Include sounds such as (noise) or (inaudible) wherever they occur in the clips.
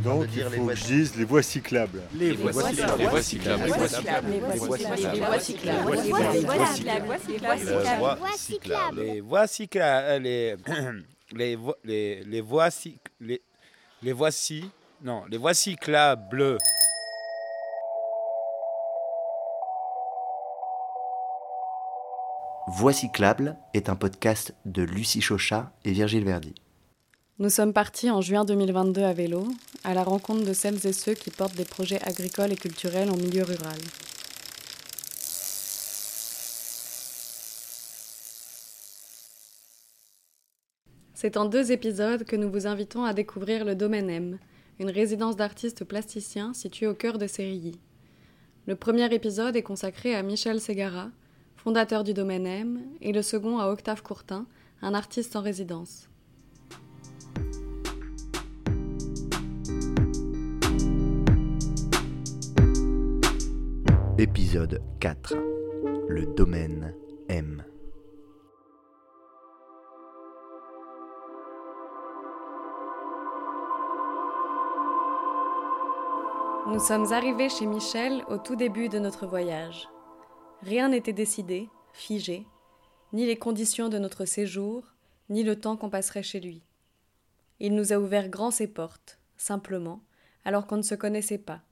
en train Donc de il dire les faut voies que je dise les voies cyclables. Les voies cyclables. Les voies cyclables. Les voies cyclables. Les voies cyclables. Les voies cyclables. Les voies cyclables. Les les vo- les les voies cyc- les les voici non les voies cyclables. Voix cyclable est un podcast de Lucie Chauchat et Virgile Verdi. Nous sommes partis en juin 2022 à vélo, à la rencontre de celles et ceux qui portent des projets agricoles et culturels en milieu rural. C'est en deux épisodes que nous vous invitons à découvrir le Domaine M, une résidence d'artistes plasticiens située au cœur de Sérilly. Le premier épisode est consacré à Michel Ségara, fondateur du Domaine M, et le second à Octave Courtin, un artiste en résidence. Épisode 4. Le domaine M. Nous sommes arrivés chez Michel au tout début de notre voyage. Rien n'était décidé, figé, ni les conditions de notre séjour, ni le temps qu'on passerait chez lui. Il nous a ouvert grand ses portes, simplement, alors qu'on ne se connaissait pas.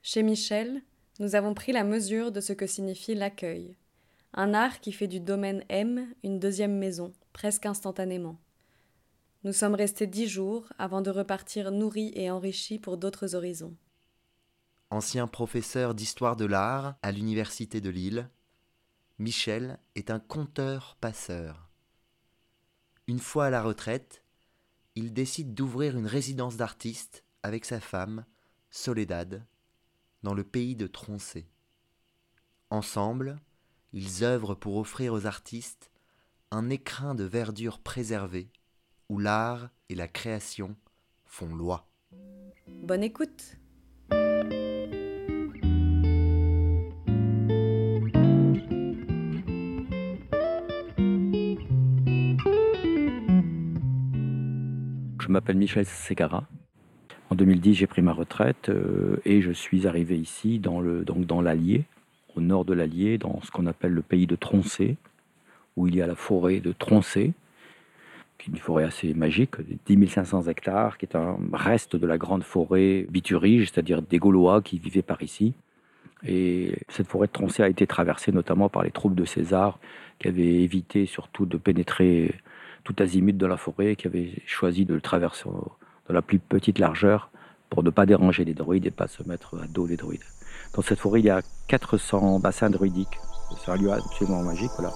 Chez Michel, nous avons pris la mesure de ce que signifie l'accueil, un art qui fait du domaine M une deuxième maison, presque instantanément. Nous sommes restés dix jours avant de repartir nourris et enrichis pour d'autres horizons. Ancien professeur d'histoire de l'art à l'université de Lille, Michel est un conteur-passeur. Une fois à la retraite, il décide d'ouvrir une résidence d'artistes avec sa femme, Soledad, dans le pays de Troncé. Ensemble, ils œuvrent pour offrir aux artistes un écrin de verdure préservé où l'art et la création font loi. Bonne écoute Je m'appelle Michel Ségara. En 2010, j'ai pris ma retraite euh, et je suis arrivé ici, dans, le, donc dans l'Allier, au nord de l'Allier, dans ce qu'on appelle le pays de Troncé, où il y a la forêt de Troncé, qui est une forêt assez magique, de 10 500 hectares, qui est un reste de la grande forêt biturige, c'est-à-dire des Gaulois qui vivaient par ici. Et cette forêt de Troncé a été traversée notamment par les troupes de César, qui avaient évité surtout de pénétrer tout azimut dans la forêt, qui avaient choisi de le traverser dans la plus petite largeur pour ne pas déranger les druides et pas se mettre à dos des druides. Dans cette forêt, il y a 400 bassins druidiques. C'est un lieu absolument magique. Voilà.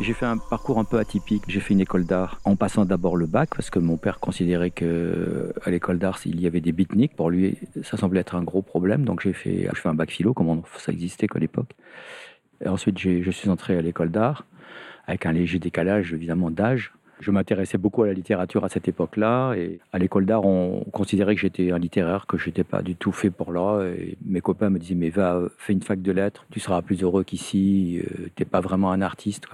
J'ai fait un parcours un peu atypique. J'ai fait une école d'art en passant d'abord le bac parce que mon père considérait que à l'école d'art il y avait des beatniks. Pour lui, ça semblait être un gros problème. Donc j'ai fait, un bac philo, comme ça existait qu'à l'époque. Et ensuite, je suis entré à l'école d'art avec un léger décalage évidemment d'âge. Je m'intéressais beaucoup à la littérature à cette époque-là. Et à l'école d'art, on considérait que j'étais un littéraire, que je n'étais pas du tout fait pour là. Et mes copains me disaient, mais va, euh, fais une fac de lettres, tu seras plus heureux qu'ici, tu n'es pas vraiment un artiste.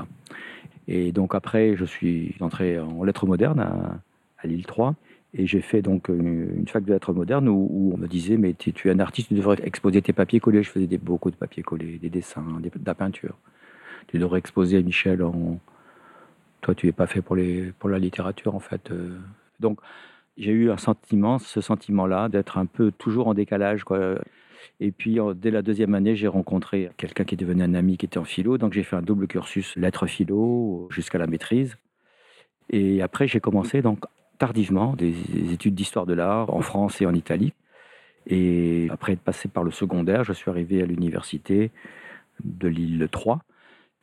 Et donc après, je suis entré en lettres modernes à, à Lille 3. Et j'ai fait donc une, une fac de lettres modernes où, on me disait, mais tu, es un artiste, tu devrais exposer tes papiers collés. Je faisais des, beaucoup de papiers collés, des dessins, des- de la peinture. Tu devrais exposer, Michel, en... toi, tu n'es pas fait pour, les, pour la littérature, en fait. euh. Donc, j'ai eu un sentiment, ce sentiment-là, d'être un peu toujours en décalage. Quoi. Et puis, dès la deuxième année, j'ai rencontré quelqu'un qui est devenu un ami qui était en philo. Donc, j'ai fait un double cursus lettres philo jusqu'à la maîtrise. Et après, j'ai commencé donc tardivement des, des études d'histoire de l'art en France et en Italie. Et après être passé par le secondaire, je suis arrivé à l'université de Lille 3.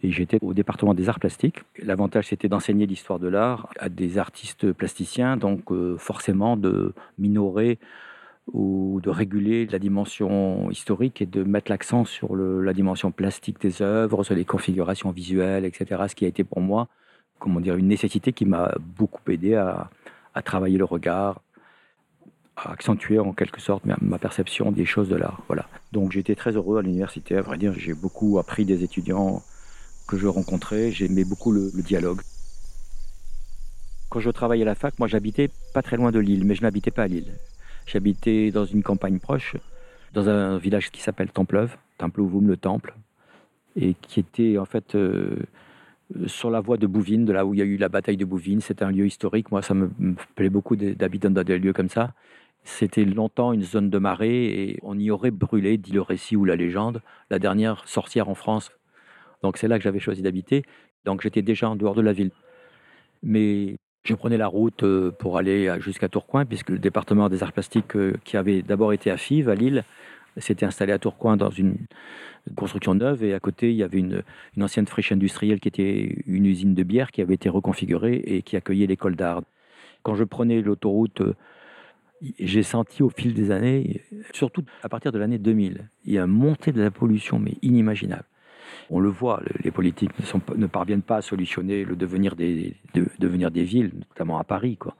Et j'étais au département des arts plastiques. L'avantage, c'était d'enseigner l'histoire de l'art à des artistes plasticiens, donc euh, forcément de minorer ou de réguler la dimension historique et de mettre l'accent sur la dimension plastique des œuvres, sur les configurations visuelles, etc. Ce qui a été pour moi, comment dire, une nécessité qui m'a beaucoup aidé à, à travailler le regard, à accentuer en quelque sorte ma, perception des choses de l'art. Voilà. Donc j'étais très heureux à l'université. À vrai dire, j'ai beaucoup appris des étudiants que je rencontrais, j'aimais beaucoup le, dialogue. Quand je travaillais à la fac, moi j'habitais pas très loin de Lille, mais je n'habitais pas à Lille. J'habitais dans une campagne proche, dans un village qui s'appelle Templeuve, Templouvum le Temple, et qui était en fait euh, sur la voie de Bouvines, de là où il y a eu la bataille de Bouvines. C'est un lieu historique. Moi, ça me, plaît beaucoup d'habiter dans des lieux comme ça. C'était longtemps une zone de marée et on y aurait brûlé, dit le récit ou la légende, la dernière sorcière en France. Donc c'est là que j'avais choisi d'habiter. Donc j'étais déjà en dehors de la ville. Mais je prenais la route euh, pour aller jusqu'à Tourcoing, puisque le département des arts plastiques, euh, qui avait d'abord été à Fives, à Lille, s'était installé à Tourcoing dans une construction neuve et à côté il y avait une, ancienne friche industrielle qui était une usine de bière qui avait été reconfigurée et qui accueillait l'école d'art. Quand je prenais l'autoroute, j'ai senti au fil des années, surtout à partir de l'année 2000, il y a une montée de la pollution mais inimaginable. On le voit, les politiques ne, parviennent pas à solutionner le devenir des, de, devenir des villes, notamment à Paris. Quoi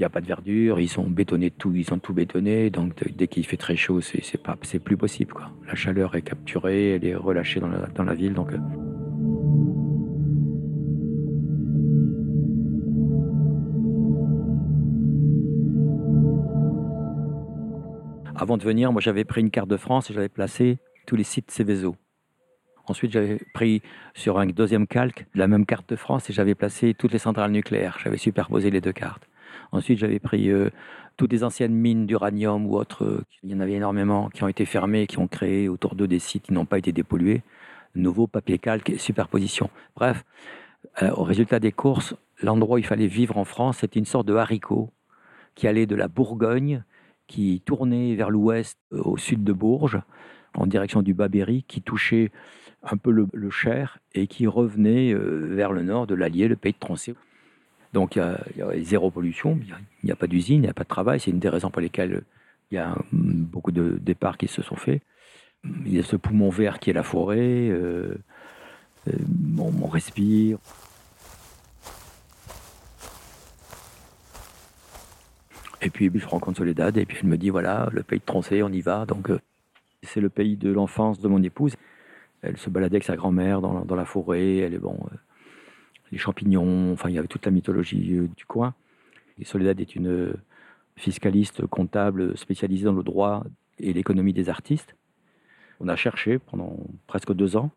n'y a pas de verdure, ils sont bétonnés tout, ils sont tout bétonnés, donc dès qu'il fait très chaud, c'est c'est plus possible. La chaleur est capturée, elle est relâchée dans la, dans la ville, donc. Euh. Avant de venir, moi j'avais pris une carte de France et j'avais placé tous les sites Céveso. Ensuite, j'avais pris sur un deuxième calque la même carte de France et j'avais placé toutes les centrales nucléaires. J'avais superposé les deux cartes. Ensuite, j'avais pris euh, toutes les anciennes mines d'uranium ou autres, euh, il y en avait énormément, qui ont été fermées, qui ont créé autour d'eux des sites qui n'ont pas été dépollués. Nouveau papier calque superposition. Bref, euh, au résultat des courses, l'endroit où il fallait vivre en France, c'était une sorte de haricot qui allait de la Bourgogne, qui tournait vers l'ouest, au sud de Bourges, en direction du Babéry, qui touchait un peu le, Cher et qui revenait vers le nord de l'Allier, le pays de Troncé. Donc il y, a, zéro pollution, il n'y a, pas d'usine, il n'y a pas de travail. C'est une des raisons pour lesquelles il y a beaucoup de départs qui se sont faits. Il y a ce poumon vert qui est la forêt, euh, euh, on, respire. Et puis je rencontre Soledad et puis elle me dit voilà, le pays de Troncé, on y va. Donc c'est le pays de l'enfance de mon épouse. Elle se baladait avec sa grand-mère dans, dans, la forêt. Elle est bon, euh, les champignons. Enfin, il y avait toute la mythologie euh, du coin. Et Soledad est une fiscaliste comptable spécialisée dans le droit et l'économie des artistes. On a cherché pendant presque deux ans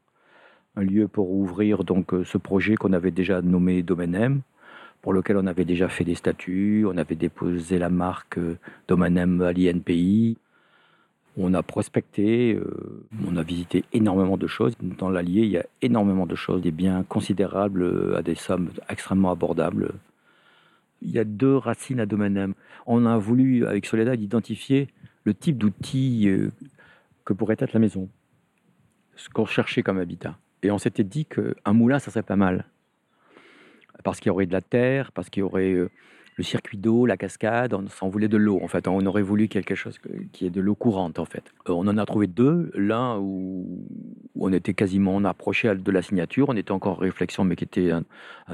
un lieu pour ouvrir donc euh, ce projet qu'on avait déjà nommé Domaine M, pour lequel on avait déjà fait des statuts, on avait déposé la marque Domaine M à l'INPI, on a prospecté, euh, on a visité énormément de choses. Dans l'Allier, il y a énormément de choses, des biens considérables euh, à des sommes extrêmement abordables. Il y a deux racines à domaine On a voulu, avec Soledad, identifier le type d'outil euh, que pourrait être la maison, ce qu'on cherchait comme habitat. Et on s'était dit qu'un moulin, ça serait pas mal. Parce qu'il y aurait de la terre, parce qu'il y aurait le circuit d'eau, la cascade, on s'en voulait de l'eau. En fait, on aurait voulu quelque chose qui est de l'eau courante. En fait, euh, on en a trouvé deux. L'un où, on était quasiment on approché de la signature, on était encore en réflexion, mais qui était un,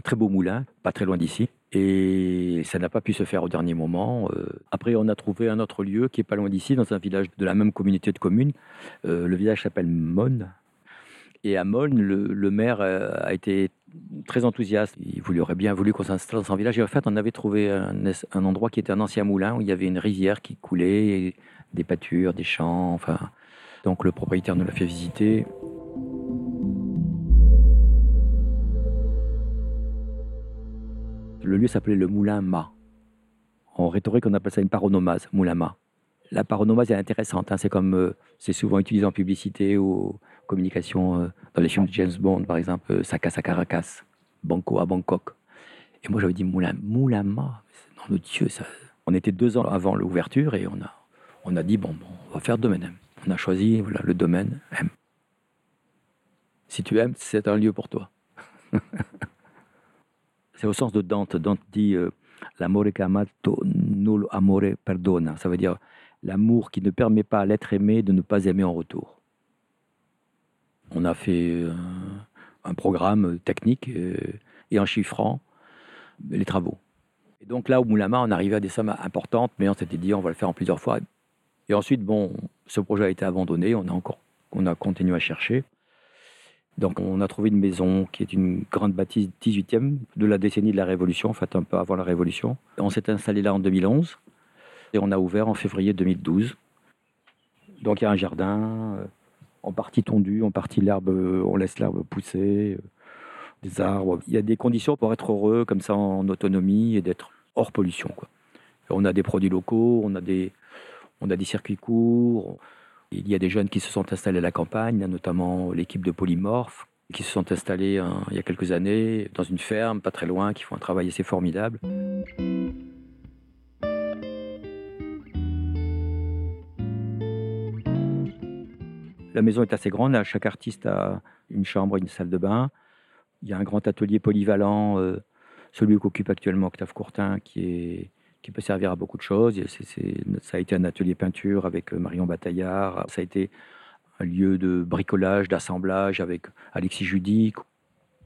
très beau moulin, pas très loin d'ici. Et ça n'a pas pu se faire au dernier moment. Euh, après, on a trouvé un autre lieu qui est pas loin d'ici, dans un village de la même communauté de communes. Euh, le village s'appelle Monne. Et à Molne, le, maire euh, a été très enthousiaste. Il aurait bien voulu qu'on s'installe dans son village. Et en fait, on avait trouvé un, endroit qui était un ancien moulin où il y avait une rivière qui coulait, des pâtures, des champs. Enfin, donc le propriétaire nous l'a fait visiter. Le lieu s'appelait le Moulin Ma. En rhétorique, on appelle ça une paronomase, Moulin Ma. La paronomase est intéressante. Hein. C'est comme euh, c'est souvent utilisé en publicité ou communication euh, dans les films de James Bond, par exemple, euh, Saka Caracas, Banco à Bangkok. Et moi, j'avais dit Moulin, Moulama, non, le Dieu, ça... on était deux ans avant l'ouverture et on a, on a dit bon, bon, on va faire domaine M. On a choisi voilà, le domaine M. Si tu aimes, c'est un lieu pour toi. (laughs) c'est au sens de Dante. Dante dit euh, l'amore amato null amore perdona. Ça veut dire l'amour qui ne permet pas à l'être aimé de ne pas aimer en retour on a fait euh, un programme technique euh, et en chiffrant les travaux. Et donc là, au Moulama, on arrivait à des sommes importantes, mais on s'était dit on va le faire en plusieurs fois. Et ensuite, bon, ce projet a été abandonné, on a encore, on a continué à chercher. Donc on a trouvé une maison qui est une grande bâtisse 18e de la décennie de la Révolution, en fait un peu avant la Révolution. On s'est installé là en 2011 et on a ouvert en février 2012. Donc il y a un jardin, euh, en partie tondu, en partie l'herbe, on laisse l'herbe pousser, euh, des arbres. Il y a des conditions pour être heureux comme ça en autonomie et d'être hors pollution. On a des produits locaux, on a des, on a des circuits courts. Il y a des jeunes qui se sont installés à la campagne, notamment l'équipe de Polymorphe, qui se sont installés hein, il y a quelques années dans une ferme pas très loin, qui font un travail assez formidable. La maison est assez grande, chaque artiste a une chambre une salle de bain. Il y a un grand atelier polyvalent, euh, celui qu'occupe actuellement Octave Courtin, qui peut servir à beaucoup de choses. ça a été un atelier peinture avec euh, Marion Bataillard. Ça a été un lieu de bricolage, d'assemblage avec Alexis Judy.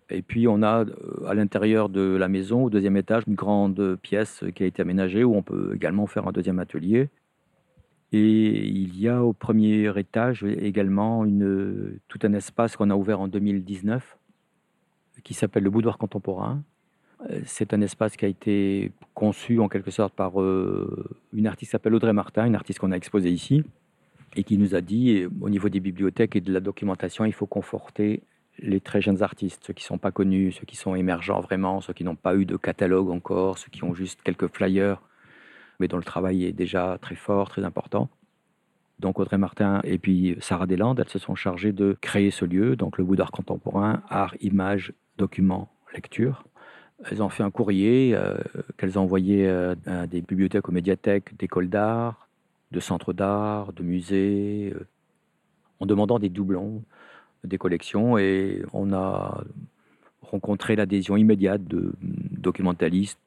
Et puis on a euh, à l'intérieur de la maison, au deuxième étage, une grande pièce qui a été aménagée où on peut également faire un deuxième atelier. Et il y a au premier étage également tout un espace qu'on a ouvert en 2019 qui s'appelle le boudoir contemporain, euh, c'est un espace qui a été conçu en quelque sorte par euh, une artiste qui s'appelle Audrey Martin, une artiste qu'on a exposée ici, et qui nous a dit, au niveau des bibliothèques et de la documentation, il faut conforter les très jeunes artistes, ceux qui ne sont pas connus, ceux qui sont émergents vraiment, ceux qui n'ont pas eu de catalogue encore, ceux qui ont juste quelques flyers, mais dont le travail est déjà très fort, très important. Donc Audrey Martin et puis Sarah Deslandes, elles se sont chargées de créer ce lieu, donc le boudoir contemporain, art, image, document, lecture. Elles ont fait un courrier euh, qu'elles ont envoyé euh, à des bibliothèques, aux médiathèques, d'écoles d'art, de centres d'art, de musées, euh, en demandant des doublons des collections. Et on a rencontré l'adhésion immédiate de documentalistes.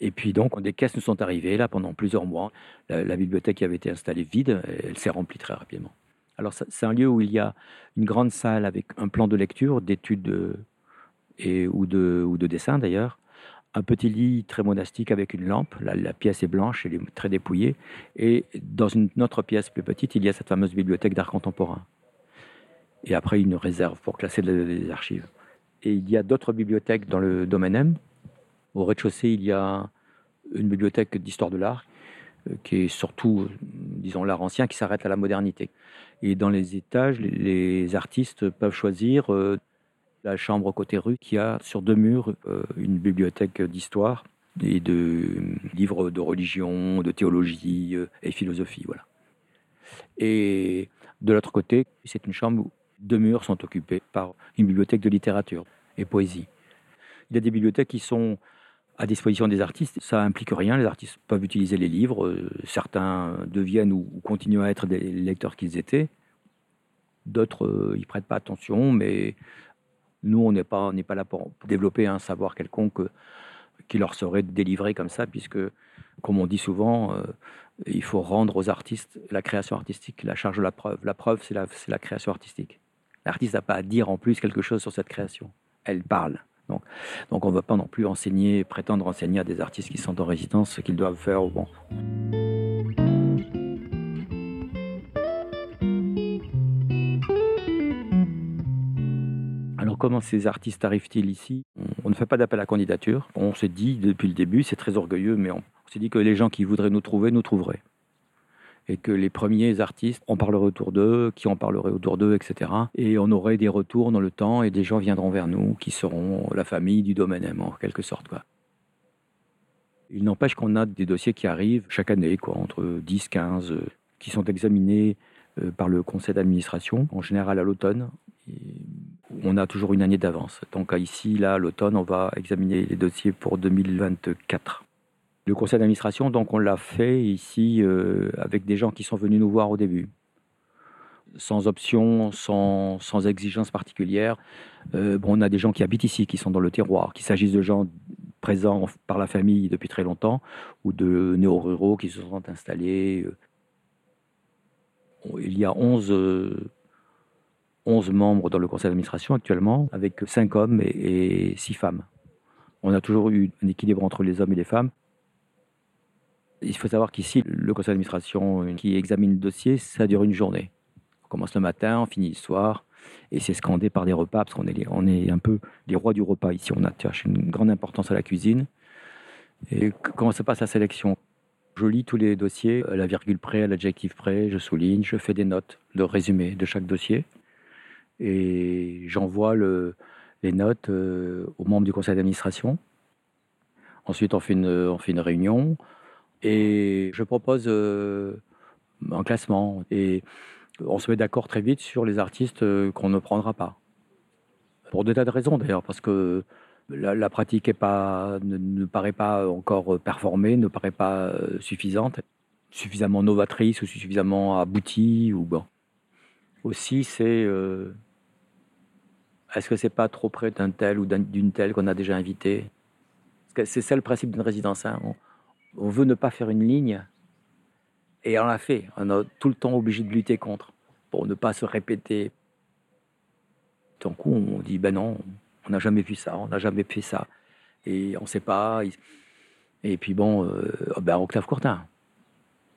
Et puis donc, des caisses nous sont arrivées là pendant plusieurs mois. La, la bibliothèque qui avait été installée vide, elle s'est remplie très rapidement. Alors c'est un lieu où il y a une grande salle avec un plan de lecture, d'études et, ou, de, ou de dessin d'ailleurs. Un petit lit très monastique avec une lampe. La, pièce est blanche, elle est très dépouillée. Et dans une autre pièce plus petite, il y a cette fameuse bibliothèque d'art contemporain. Et après, une réserve pour classer les archives. Et il y a d'autres bibliothèques dans le domaine M. Au rez-de-chaussée, il y a une bibliothèque d'histoire de l'art euh, qui est surtout, disons, l'art ancien qui s'arrête à la modernité. Et dans les étages, les, artistes peuvent choisir euh, la chambre côté rue qui a sur deux murs euh, une bibliothèque d'histoire et de euh, livres de religion, de théologie euh, et philosophie. Voilà. Et de l'autre côté, c'est une chambre où deux murs sont occupés par une bibliothèque de littérature et poésie. Il y a des bibliothèques qui sont à disposition des artistes. Ça implique rien. Les artistes peuvent utiliser les livres. Certains deviennent ou continuent à être des lecteurs qu'ils étaient. D'autres, ils prêtent pas attention, mais nous, on n'est pas, pas là pour développer un savoir quelconque euh, qui leur serait délivré comme ça, puisque, comme on dit souvent, euh, il faut rendre aux artistes la création artistique, la charge de la preuve. La preuve, c'est la, création artistique. L'artiste n'a pas à dire en plus quelque chose sur cette création. Elle parle. Donc, on ne va pas non plus enseigner, prétendre enseigner à des artistes qui sont en résidence ce qu'ils doivent faire au bon. comment ces artistes arrivent-ils ici? On ne fait pas d'appel à candidature. On s'est dit depuis le début, c'est très orgueilleux, mais on, s'est dit que les gens qui voudraient nous trouver, nous trouveraient. Et que les premiers artistes, on parlerait autour d'eux, qui en parleraient autour d'eux, etc. Et on aurait des retours dans le temps et des gens viendront vers nous qui seront la famille du domaine M, en quelque sorte. Il n'empêche qu'on a des dossiers qui arrivent chaque année, quoi, entre 10, 15, euh, qui sont examinés euh, par le conseil d'administration, en général à l'automne on a toujours une année d'avance. Donc ici, là, l'automne, on va examiner les dossiers pour 2024. Le conseil d'administration, donc on l'a fait ici euh, avec des gens qui sont venus nous voir au début, sans option, sans, sans exigence particulière. Euh, bon, on a des gens qui habitent ici, qui sont dans le terroir, qu'il s'agisse de gens présents par la famille depuis très longtemps ou de néo-ruraux qui se sont installés. Il y a 11 11 membres dans le conseil d'administration actuellement, avec 5 hommes et, 6 femmes. On a toujours eu un équilibre entre les hommes et les femmes. Il faut savoir qu'ici, le conseil d'administration qui examine le dossier, ça dure une journée. On commence le matin, on finit le soir. Et c'est scandé par des repas, parce qu'on est, on est un peu les rois du repas ici. On attache une grande importance à la cuisine. Et comment se passe la sélection? Je lis tous les dossiers, à la virgule près, l'adjectif près, je souligne, je fais des notes, de résumé de chaque dossier. Et j'envoie le, les notes euh, aux membres du conseil d'administration. Ensuite, on fait une réunion et je propose euh, un classement. Et on se met d'accord très vite sur les artistes euh, qu'on ne prendra pas. Pour des tas de raisons d'ailleurs, parce que la, pratique est pas, ne, paraît pas encore performée, ne paraît pas suffisante, suffisamment novatrice ou suffisamment aboutie. Ou bon. Aussi, c'est est-ce que c'est pas trop près d'un tel ou d'une telle qu'on a déjà invité? C'est ça le principe d'une résidence. Hein. Veut ne pas faire une ligne et on l'a fait. On est tout le temps obligé de lutter contre pour ne pas se répéter. D'un coup, on dit ben non, on n'a jamais vu ça, on n'a jamais fait ça. Et on ne sait pas. Et puis bon, euh, ben Octave Courtin,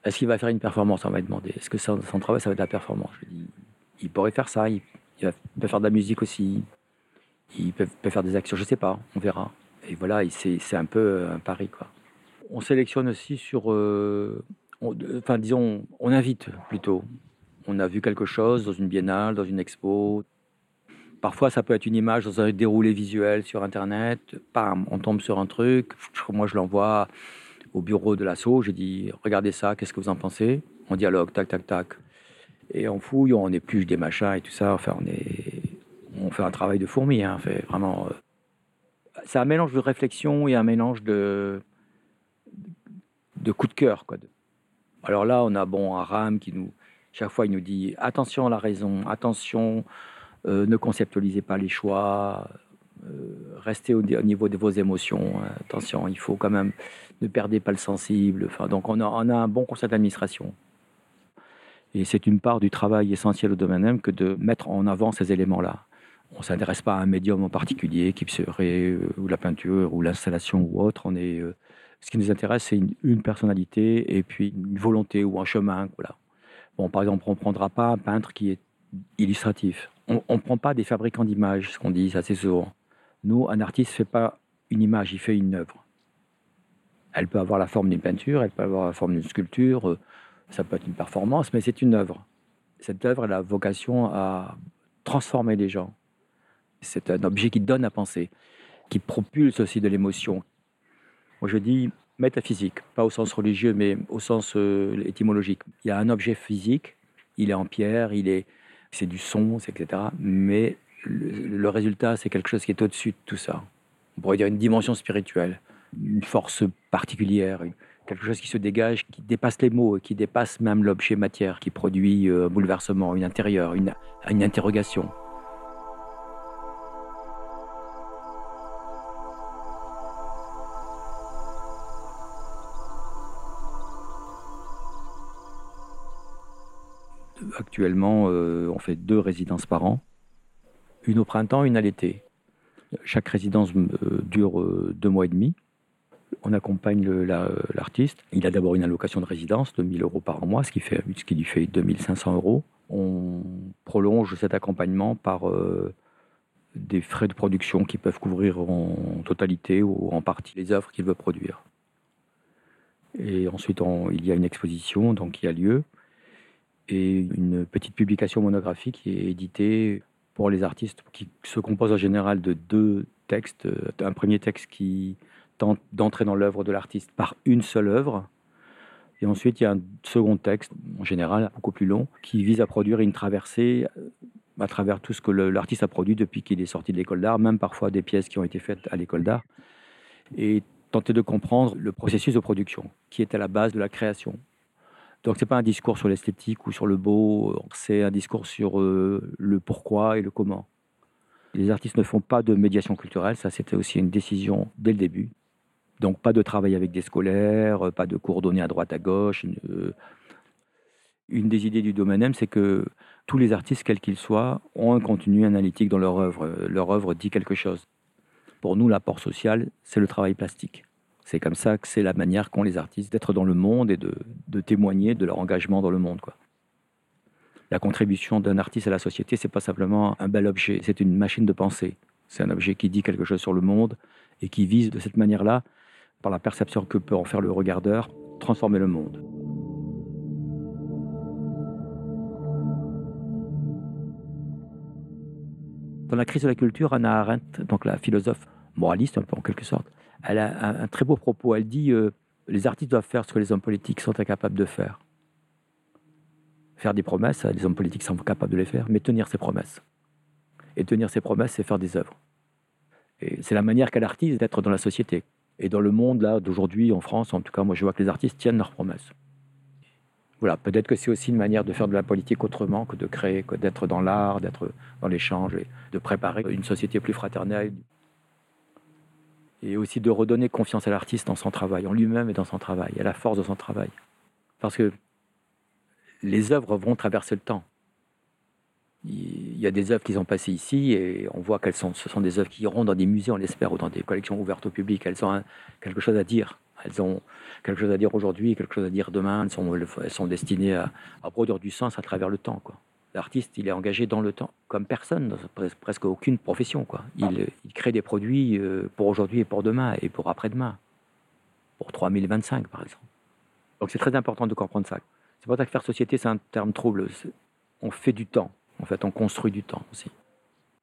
est-ce qu'il va faire une performance? On m'a demandé. Est-ce que son, travail, ça va être la performance? Je dis, il pourrait faire ça. Il, peut faire de la musique aussi. Il peut, faire des actions, je sais pas, on verra. Et voilà, c'est un peu un pari. Quoi. On sélectionne aussi sur. Euh, enfin, disons, on invite plutôt. On a vu quelque chose dans une biennale, dans une expo. Parfois, ça peut être une image dans un déroulé visuel sur Internet. Pam, on tombe sur un truc. Moi, je l'envoie au bureau de l'assaut. J'ai dit, regardez ça, qu'est-ce que vous en pensez? On dialogue, tac, tac, tac. Et on fouille, on épluche des machins et tout ça. Enfin, on fait un travail de fourmi. Hein, fait vraiment. Euh, c'est un mélange de réflexion et un mélange de, de coup de cœur. Quoi. Alors là, on a bon un RAM qui nous, chaque fois, il nous dit attention à la raison, attention, euh, ne conceptualisez pas les choix, euh, restez au, niveau de vos émotions. attention, il faut quand même ne perdez pas le sensible. Enfin, donc on a, un bon conseil d'administration. Et c'est une part du travail essentiel au domaine M que de mettre en avant ces éléments-là. On ne s'intéresse pas à un médium en particulier, qui serait euh, ou la peinture ou l'installation ou autre. On est, ce qui nous intéresse, c'est une, personnalité et puis une volonté ou un chemin. Voilà. Bon, par exemple, on ne prendra pas un peintre qui est illustratif. On ne prend pas des fabricants d'images, ce qu'on dit assez souvent. Nous, un artiste ne fait pas une image, il fait une œuvre. Elle peut avoir la forme d'une peinture, elle peut avoir la forme d'une sculpture, euh, ça peut être une performance, mais c'est une œuvre. Cette œuvre, elle a vocation à transformer les gens. C'est un objet qui donne à penser, qui propulse aussi de l'émotion. Moi, je dis métaphysique, pas au sens religieux, mais au sens euh, étymologique. Il y a un objet physique, il est en pierre, il est, c'est du son, etc. Mais le, résultat, c'est quelque chose qui est au-dessus de tout ça. On pourrait dire une dimension spirituelle, une force particulière, quelque chose qui se dégage, qui dépasse les mots, qui dépasse même l'objet matière, qui produit euh, un bouleversement, une intérieur, une, une interrogation. Actuellement, euh, on fait deux résidences par an, une au printemps, une à l'été. Chaque résidence euh, dure deux mois et demi on accompagne l'artiste. Il a d'abord une allocation de résidence de 1000 euros par mois, ce qui, lui fait 2500 euros. On prolonge cet accompagnement par euh, des frais de production qui peuvent couvrir en totalité ou en partie les œuvres qu'il veut produire. Et ensuite, il y a une exposition donc, qui a lieu et une petite publication monographique qui est éditée pour les artistes qui se compose en général de deux textes. Un premier texte qui d'entrer dans l'œuvre de l'artiste par une seule œuvre. Et ensuite, il y a un second texte, en général beaucoup plus long, qui vise à produire une traversée euh, à travers tout ce que l'artiste a produit depuis qu'il est sorti de l'école d'art, même parfois des pièces qui ont été faites à l'école d'art, et tenter de comprendre le processus de production qui est à la base de la création. Donc ce n'est pas un discours sur l'esthétique ou sur le beau, c'est un discours sur euh, le pourquoi et le comment. Les artistes ne font pas de médiation culturelle, ça c'était aussi une décision dès le début. Donc pas de travail avec des scolaires, pas de coordonnées à droite à gauche. Euh, une, des idées du domaine M, c'est que tous les artistes, quels qu'ils soient, ont un contenu analytique dans leur œuvre. Leur œuvre dit quelque chose. Pour nous, l'apport social, c'est le travail plastique. C'est comme ça que c'est la manière qu'ont les artistes d'être dans le monde et de, témoigner de leur engagement dans le monde. La contribution d'un artiste à la société, c'est pas simplement un bel objet, c'est une machine de pensée. C'est un objet qui dit quelque chose sur le monde et qui vise de cette manière-là, par la perception que peut en faire le regardeur, transformer le monde. Dans la crise de la culture, Anna Arendt, donc la philosophe moraliste un peu en quelque sorte, elle a un, très beau propos. Elle dit euh, les artistes doivent faire ce que les hommes politiques sont incapables de faire. Faire des promesses, les hommes politiques sont capables de les faire, mais tenir ces promesses. Et tenir ces promesses, c'est faire des œuvres. Et c'est la manière qu'a l'artiste d'être dans la société. Et dans le monde là d'aujourd'hui, en France, en tout cas, moi je vois que les artistes tiennent leurs promesses. Voilà, peut-être que c'est aussi une manière de faire de la politique autrement que de créer, que d'être dans l'art, d'être dans l'échange et de préparer une société plus fraternelle. Et aussi de redonner confiance à l'artiste dans son travail, en lui-même et dans son travail, à la force de son travail. Parce que les œuvres vont traverser le temps. Il y a des œuvres qui sont passées ici et on voit qu'elles sont, ce sont des œuvres qui iront dans des musées, on l'espère, ou dans des collections ouvertes au public. Elles ont quelque chose à dire. Elles ont quelque chose à dire aujourd'hui, quelque chose à dire demain. Elles sont, elles sont destinées à, produire du sens à travers le temps. L'artiste, il est engagé dans le temps, comme personne, dans presque aucune profession. Quoi. Il, il crée des produits euh, pour aujourd'hui et pour demain et pour après-demain. Pour 3025, par exemple. Donc c'est très important de comprendre ça. C'est pour ça que faire société, c'est un terme trouble. On fait du temps. En fait, on construit du temps aussi.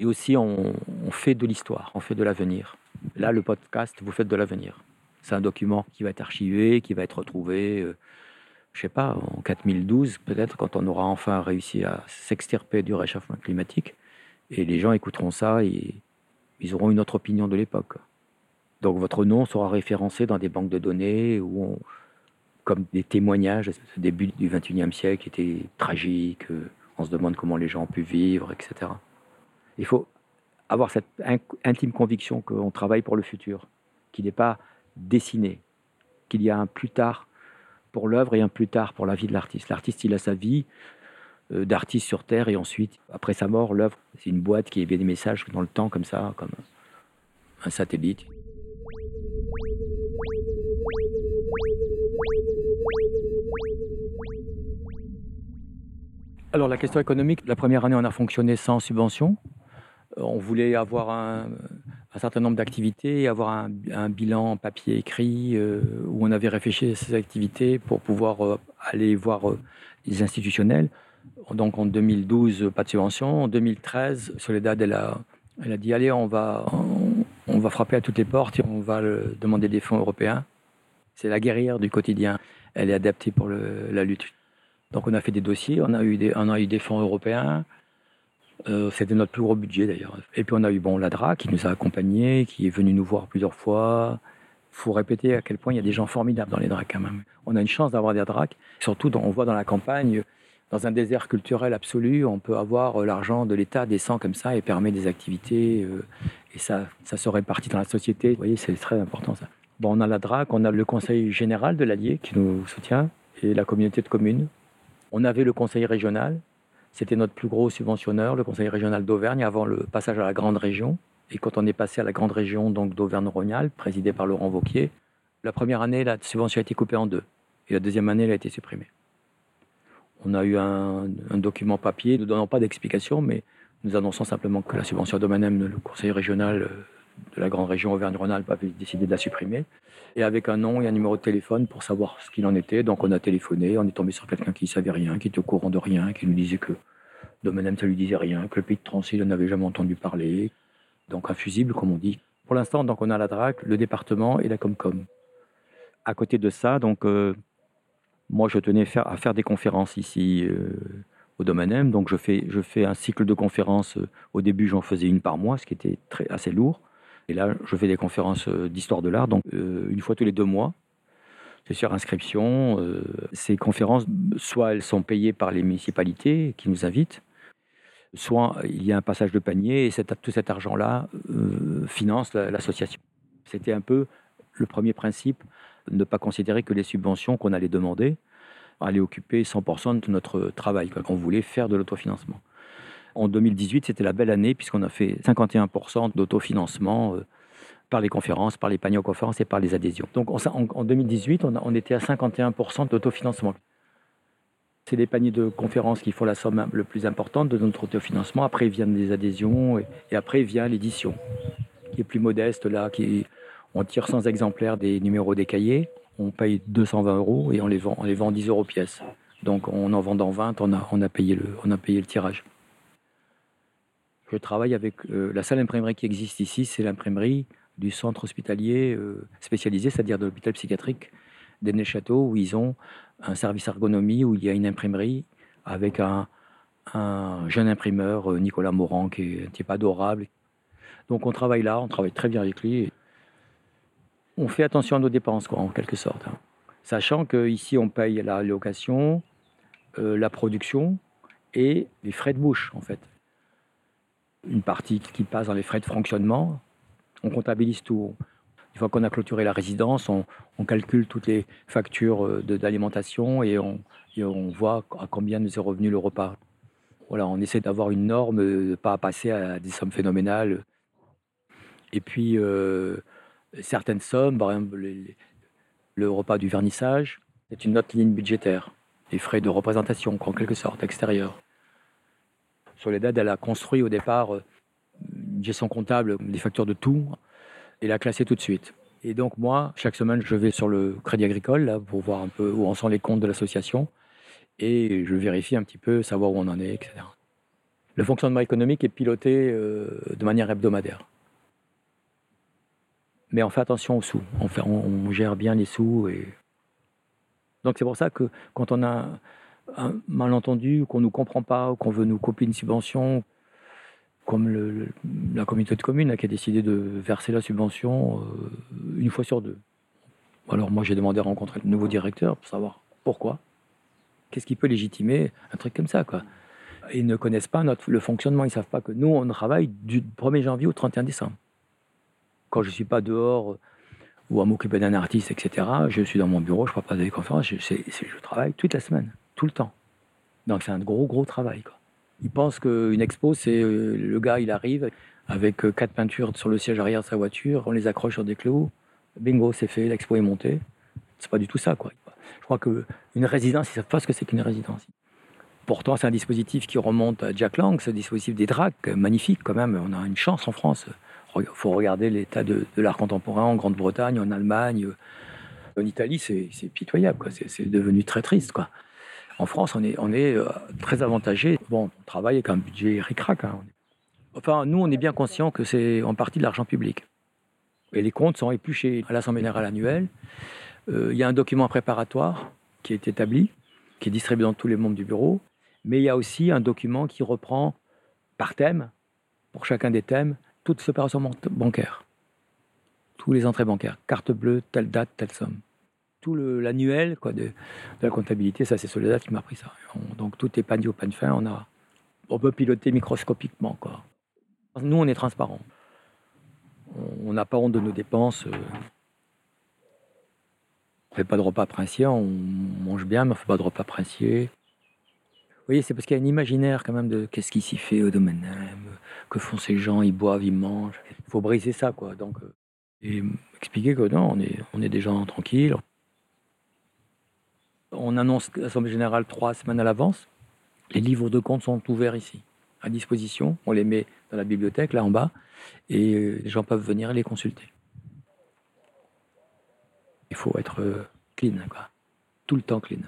Et aussi, on, on fait de l'histoire, on fait de l'avenir. Là, le podcast, vous faites de l'avenir. C'est un document qui va être archivé, qui va être retrouvé, euh, je sais pas, en 4012 peut-être, quand on aura enfin réussi à s'extirper du réchauffement climatique. Et les gens écouteront ça ils auront une autre opinion de l'époque. Donc votre nom sera référencé dans des banques de données où comme des témoignages ce début du XXIe siècle était tragique. Euh, on se demande comment les gens ont pu vivre, etc. Il faut avoir cette intime conviction qu'on travaille pour le futur, qu'il n'est pas dessiner, qu'il y a un plus tard pour l'œuvre et un plus tard pour la vie de l'artiste. L'artiste, il a sa vie euh, d'artiste sur Terre et ensuite, après sa mort, l'œuvre, c'est une boîte qui émet des messages dans le temps comme ça, comme un satellite. Alors la question économique, la première année on a fonctionné sans subvention. Euh, on voulait avoir un, un certain nombre d'activités et avoir un, bilan papier écrit euh, où on avait réfléchi à ces activités pour pouvoir euh, aller voir euh, les institutionnels. Donc en 2012, pas de subvention. En 2013, Soledad, elle a, elle a dit allez, on va, on, va frapper à toutes les portes et on va demander des fonds européens. C'est la guerrière du quotidien. Elle est adaptée pour la lutte. Donc on a fait des dossiers, on a eu des, on a eu des fonds européens. Euh, c'était notre plus gros budget d'ailleurs. Et puis on a eu bon l'ADRA qui nous a accompagnés, qui est venu nous voir plusieurs fois. Faut répéter à quel point il y a des gens formidables dans les DRAC quand même. On a une chance d'avoir des DRAC. Surtout, on voit dans la campagne, dans un désert culturel absolu, on peut avoir euh, l'argent de l'État descend comme ça et permet des activités. Euh, et ça, ça se répartit dans la société. Vous voyez, c'est très important ça. Bon, on a la DRAC, on a le conseil général de l'Allier qui nous soutient et la communauté de communes. On avait le conseil régional c'était notre plus gros subventionneur, le Conseil régional d'Auvergne, avant le passage à la grande région. Et quand on est passé à la grande région donc d'Auvergne-Rhône-Alpes, présidée par Laurent Vauquier, la première année, la subvention a été coupée en deux. Et la deuxième année, elle a été supprimée. On a eu un, document papier ne donnant pas d'explication, mais nous annonçons simplement que la subvention Domanem, le conseil régional euh, de la grande région Auvergne-Rhône-Alpes, avait décidé de la supprimer. Et avec un nom et un numéro de téléphone pour savoir ce qu'il en était. Donc on a téléphoné, on est tombé sur quelqu'un qui ne savait rien, qui était au courant de rien, qui nous disait que Domaine ça lui disait rien, que le pays de Transil, on n'avait jamais entendu parler. Donc infusible, comme on dit. Pour l'instant, donc on a la DRAC, le département et la Comcom. À côté de ça, donc euh, moi je tenais à faire des conférences ici euh, au Domaine Donc je fais, je fais un cycle de conférences. Euh, au début, j'en faisais une par mois, ce qui était très, assez lourd. Et là, je fais des conférences d'histoire de l'art, donc une fois tous les deux mois. C'est sur inscription. ces conférences, soit elles sont payées par les municipalités qui nous invitent, soit il y a un passage de panier et tout cet argent-là euh, finance l'association. C'était un peu le premier principe, ne pas considérer que les subventions qu'on allait demander allaient occuper 100% de notre travail, qu'on voulait faire de l'autofinancement. En 2018, c'était la belle année puisqu'on a fait 51% d'autofinancement euh, par les conférences, par les paniers aux conférences et par les adhésions. Donc en, 2018, on, on était à 51% d'autofinancement. C'est les paniers de conférences qui font la somme le plus importante de notre autofinancement. Après viennent des adhésions et, après vient l'édition, qui est plus modeste là, on tire 100 exemplaires des numéros des cahiers, on paye 220 euros et on les vend, on les vend 10 euros pièce. Donc en en vendant 20, on a, on a, payé, le, on a payé le tirage. Je travaille avec euh, la seule imprimerie qui existe ici, c'est l'imprimerie du centre hospitalier euh, spécialisé, c'est-à-dire de l'hôpital psychiatrique des Château, où ils ont un service ergonomie, où il y a une imprimerie avec un, jeune imprimeur, euh, Nicolas Morand, qui est un type adorable. Donc on travaille là, on travaille très bien avec lui. On fait attention à nos dépenses, quoi, en quelque sorte. Hein. Sachant qu'ici, on paye la location, la production et les frais de bouche, en fait. Une partie qui passe dans les frais de fonctionnement, on comptabilise tout. Une fois qu'on a clôturé la résidence, on, calcule toutes les factures euh, d'alimentation et on, on voit à combien nous est revenu le repas. Voilà, on essaie d'avoir une norme, de ne pas passer à des sommes phénoménales. Et puis, euh, certaines sommes, par exemple, le repas du vernissage, c'est une autre ligne budgétaire. Les frais de représentation, en quelque sorte, extérieur. Soledad, elle a construit au départ euh, une gestion comptable des factures de tout et l'a classé tout de suite. Et donc moi, chaque semaine, je vais sur le Crédit Agricole là, pour voir un peu où en sont les comptes de l'association et je vérifie un petit peu, savoir où on en est, etc. Le fonctionnement économique est piloté euh, de manière hebdomadaire. Mais on fait attention aux sous, on, on, gère bien les sous. Et... Donc c'est pour ça que quand on a un malentendu, qu'on ne nous comprend pas, qu'on veut nous couper une subvention, comme la communauté de communes qui a décidé de verser la subvention euh, une fois sur deux. Alors moi j'ai demandé à rencontrer le nouveau directeur pour savoir pourquoi. Qu'est-ce qui peut légitimer un truc comme ça. Ils ne connaissent pas notre, le fonctionnement, ils ne savent pas que nous on travaille du 1er janvier au 31 décembre. Quand je ne suis pas dehors euh, ou à m'occuper d'un artiste, etc., je suis dans mon bureau, je ne pas des conférences, je travaille toute la semaine, tout le temps. Donc c'est un gros gros travail. Quoi. Ils pensent qu'une expo, c'est euh, le gars, il arrive avec euh, quatre peintures sur le siège arrière de sa voiture, on les accroche sur des clous, bingo, c'est fait, l'expo est montée. C'est pas du tout ça, quoi. Je crois qu'une résidence, ils savent pas ce que c'est qu'une résidence. Pourtant, c'est un dispositif qui remonte à Jack Lang, ce dispositif des dracs, magnifique quand même. On a une chance en France. Il faut regarder l'état de, l'art contemporain en Grande-Bretagne, en Allemagne, en Italie, c'est pitoyable. C'est devenu très triste. Quoi. En France, on est, euh, très avantagé. Bon, on travaille avec un budget ric-rac. Hein. Enfin, nous, on est bien conscient que c'est en partie de l'argent public. Et les comptes sont épluchés à l'Assemblée générale annuelle. Euh, il y a un document préparatoire qui est établi, qui est distribué dans tous les membres du bureau. Mais il y a aussi un document qui reprend par thème, pour chacun des thèmes, toutes les opérations bancaires. Tous les entrées bancaires. Carte bleue, telle date, telle somme tout l'annuel quoi de, la comptabilité. Ça, c'est Soledad qui m'a pris ça. donc tout est panier au pain fin. On a, on peut piloter microscopiquement quoi. Nous, on est transparent. On n'a pas honte de nos dépenses. Euh. On fait pas de repas princier. On mange bien, mais on fait pas de repas princier. Vous voyez, c'est parce qu'il y a un imaginaire quand même de qu'est-ce qui s'y fait au domaine, que font ces gens, ils boivent, ils mangent. Il faut briser ça, quoi. Donc, euh, et expliquer que non, on est, on est des gens tranquilles. On annonce l'Assemblée générale trois semaines à l'avance. Les livres de compte sont ouverts ici, à disposition. On les met dans la bibliothèque, là en bas, et euh, les gens peuvent venir les consulter. Il faut être euh, clean, quoi. tout le temps clean.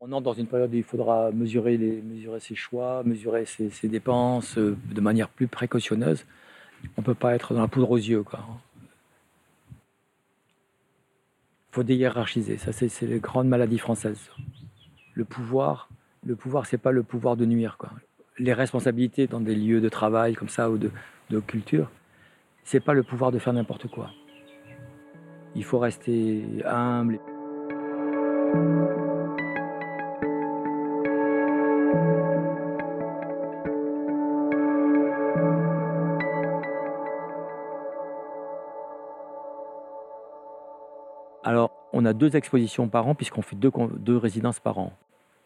On entre dans une période où il faudra mesurer, ses choix, mesurer ses, dépenses euh, de manière plus précautionneuse. On ne peut pas être dans la poudre aux yeux. Faut déhiérarchiser. Ça, c'est les grandes maladies françaises. Le pouvoir, le pouvoir, c'est pas le pouvoir de nuire. Quoi. Les responsabilités dans des lieux de travail comme ça ou de, de culture, c'est pas le pouvoir de faire n'importe quoi. Il faut rester humble. A deux expositions par an, puisqu'on fait deux, résidences par an.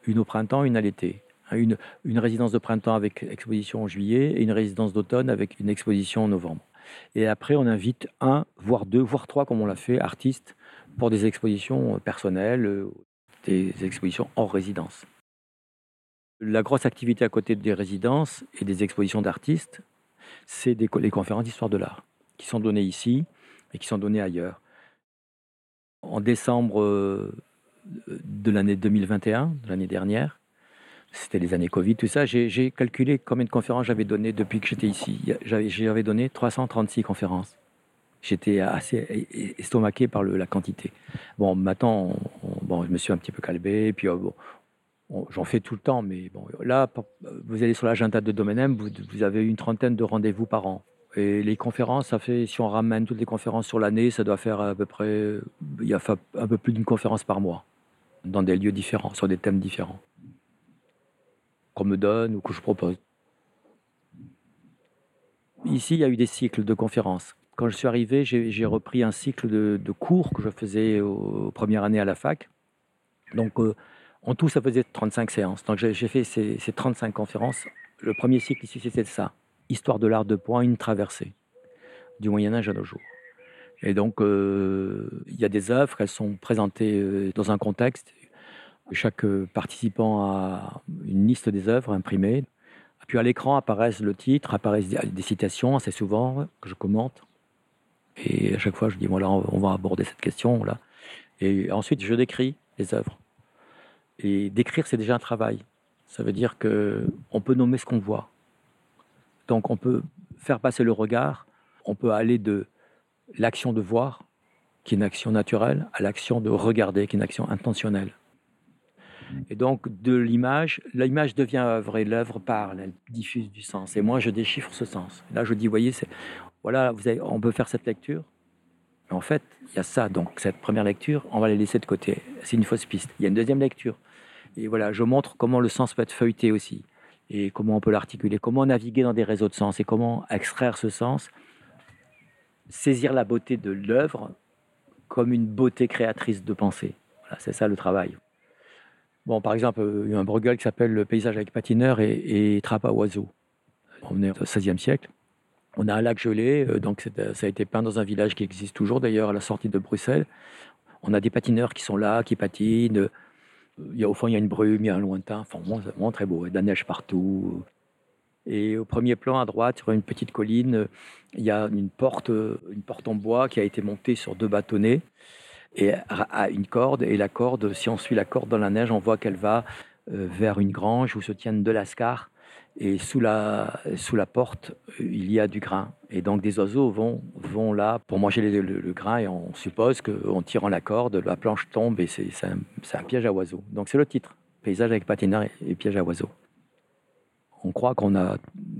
Une au printemps, une à l'été. Une, résidence de printemps avec exposition en juillet et une résidence d'automne avec une exposition en novembre. Et après, on invite un, voire deux, voire trois, comme on l'a fait, artistes, pour des expositions personnelles. des expositions hors résidence. La grosse activité à côté des résidences et des expositions d'artistes, c'est les conférences d'histoire de l'art, qui sont données ici et qui sont données ailleurs. En décembre euh, de l'année 2021, de l'année dernière, c'était les années Covid, tout ça, j'ai calculé combien de conférences j'avais donné depuis que j'étais ici. J'avais donné 336 conférences. J'étais assez estomaqué par la quantité. Bon, maintenant, bon, je me suis un petit peu calmé, puis oh, bon, j'en fais tout le temps, mais bon, là, vous allez sur l'agenda de Domaine vous, vous avez une trentaine de rendez-vous par an. Et les conférences, ça fait, si on ramène toutes les conférences sur l'année, ça doit faire à peu près, il y a un peu plus d'une conférence par mois, dans des lieux différents, sur des thèmes différents, qu'on me donne ou que je propose. Ici, il y a eu des cycles de conférences. Quand je suis arrivé, j'ai repris un cycle de, cours que je faisais aux, premières années à la fac. Donc, euh, en tout, ça faisait 35 séances. Donc, j'ai fait ces 35 conférences. Le premier cycle ici, c'était ça. Histoire de l'art de point, une traversée du Moyen Âge à nos jours. Et donc, euh, il y a des œuvres, elles sont présentées euh, dans un contexte. Chaque participant a une liste des œuvres imprimées. Puis à l'écran apparaissent le titre, apparaissent des citations assez souvent que je commente. Et à chaque fois, je dis voilà, on va aborder cette question là. Et ensuite, je décris les œuvres. Et décrire, c'est déjà un travail. Ça veut dire que on peut nommer ce qu'on voit. Donc on peut faire passer le regard, on peut aller de l'action de voir, qui est une action naturelle, à l'action de regarder, qui est une action intentionnelle. Et donc de l'image, l'image devient œuvre et l'œuvre parle, elle diffuse du sens. Et moi, je déchiffre ce sens. là, je dis, voyez, voilà, vous on peut faire cette lecture. En fait, il y a ça. Donc cette première lecture, on va la laisser de côté. C'est une fausse piste. Il y a une deuxième lecture. Et voilà, je montre comment le sens peut être feuilleté aussi et comment on peut l'articuler, comment naviguer dans des réseaux de sens et comment extraire ce sens, saisir la beauté de l'œuvre comme une beauté créatrice de pensée. Voilà, c'est ça le travail. Bon, par exemple, il y a un Bruegel qui s'appelle Le paysage avec patineur et, et trappe à oiseaux. On est au XVIe siècle. On a un lac gelé, euh, donc ça a été peint dans un village qui existe toujours d'ailleurs à la sortie de Bruxelles. On a des patineurs qui sont là, qui patinent. Au fond, il y a une brume, il y a un lointain. Enfin, vraiment, très beau. Il y a de la neige partout. Et au premier plan, à droite, sur une petite colline, il y a une porte, une porte en bois qui a été montée sur deux bâtonnets et à une corde. Et la corde, si on suit la corde dans la neige, on voit qu'elle va euh, vers une grange où se tiennent deux lascars et sous la, sous la porte, il y a du grain. Et donc des oiseaux vont, vont là pour manger le, grain et on suppose qu'en tirant la corde, la planche tombe et c'est un, un, piège à oiseaux. Donc c'est le titre, paysage avec patineur et, piège à oiseaux. On croit qu'on a,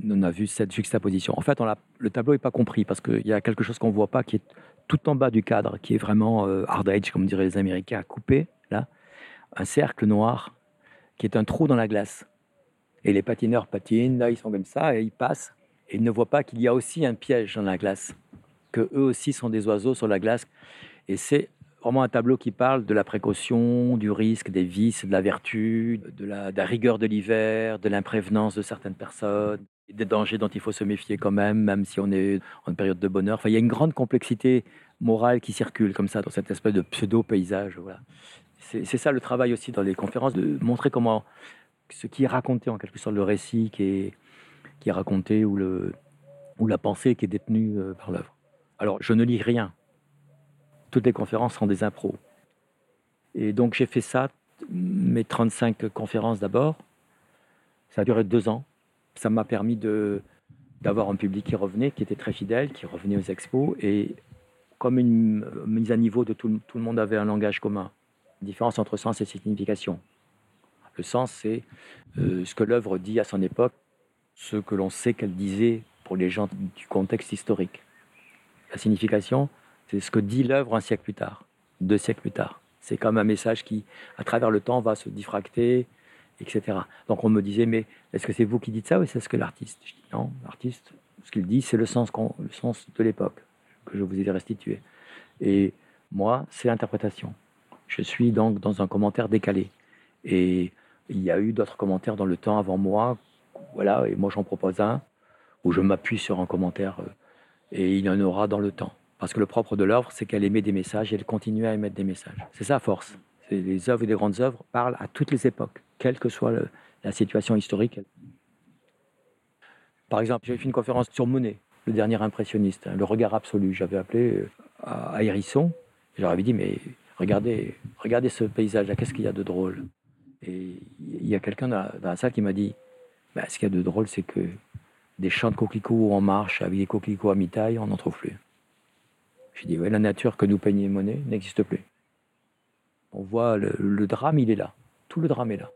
on a vu cette juxtaposition. En fait, le tableau n'est pas compris parce qu'il y a quelque chose qu'on ne voit pas qui est tout en bas du cadre, qui est vraiment euh, hard edge, comme diraient les Américains, à couper, là. Un cercle noir qui est un trou dans la glace. Et les patineurs patinent, là, ils sont comme ça, et ils passent. Et ils ne voient pas qu'il y a aussi un piège dans la glace, que eux aussi sont des oiseaux sur la glace. Et c'est vraiment un tableau qui parle de la précaution, du risque, des vices, de la vertu, de la, rigueur de l'hiver, de l'imprévenance de certaines personnes, des dangers dont il faut se méfier quand même, même si on est en période de bonheur. Enfin, il y a une grande complexité morale qui circule comme ça dans cette espèce de pseudo-paysage. Voilà. C'est ça le travail aussi dans les conférences, de montrer comment ce qui est raconté, en quelque sorte, le récit qui est, qui est raconté ou, le, ou la pensée qui est détenue euh, par l'œuvre. Alors, je ne lis rien. Toutes les conférences sont des impros. Et donc, j'ai fait ça, mes 35 conférences d'abord. Ça a duré deux ans. Ça m'a permis de, d'avoir un public qui revenait, qui était très fidèle, qui revenait aux expos. Et comme une mise à niveau de tout, tout le monde avait un langage commun. Différence entre sens et signification. Le sens, c'est euh, ce que l'œuvre dit à son époque, ce que l'on sait qu'elle disait pour les gens du contexte historique. La signification, c'est ce que dit l'œuvre un siècle plus tard, deux siècles plus tard. C'est comme un message qui, à travers le temps, va se diffracter, etc. Donc on me disait, mais est-ce que c'est vous qui dites ça ou c'est ce que l'artiste? Je dis non, l'artiste, ce qu'il dit, c'est le sens, le sens de l'époque que je vous ai restitué. Et moi, c'est l'interprétation. Je suis donc dans un commentaire décalé. Et il y a eu d'autres commentaires dans le temps avant moi, voilà, et moi j'en propose un, où je m'appuie sur un commentaire, euh, et il y en aura dans le temps. Parce que le propre de l'œuvre, c'est qu'elle émet des messages et elle continue à émettre des messages. C'est sa force. les œuvres et les grandes œuvres parlent à toutes les époques, quelle que soit la situation historique. Par exemple, j'avais fait une conférence sur Monet, le dernier impressionniste, hein, le regard absolu. J'avais appelé euh, à Hérisson, avais dit, mais regardez, regardez ce paysage-là, qu'est-ce qu'il y a de drôle? Et il y a quelqu'un dans, la salle qui m'a dit, bah, ce qu'il y a de drôle, c'est que des champs de coquelicots en marche avec des coquelicots à mi-taille, on n'en trouve plus. J'ai dit, la nature que nous peignait Monet n'existe plus. On voit le, drame, il est là. Tout le drame est là.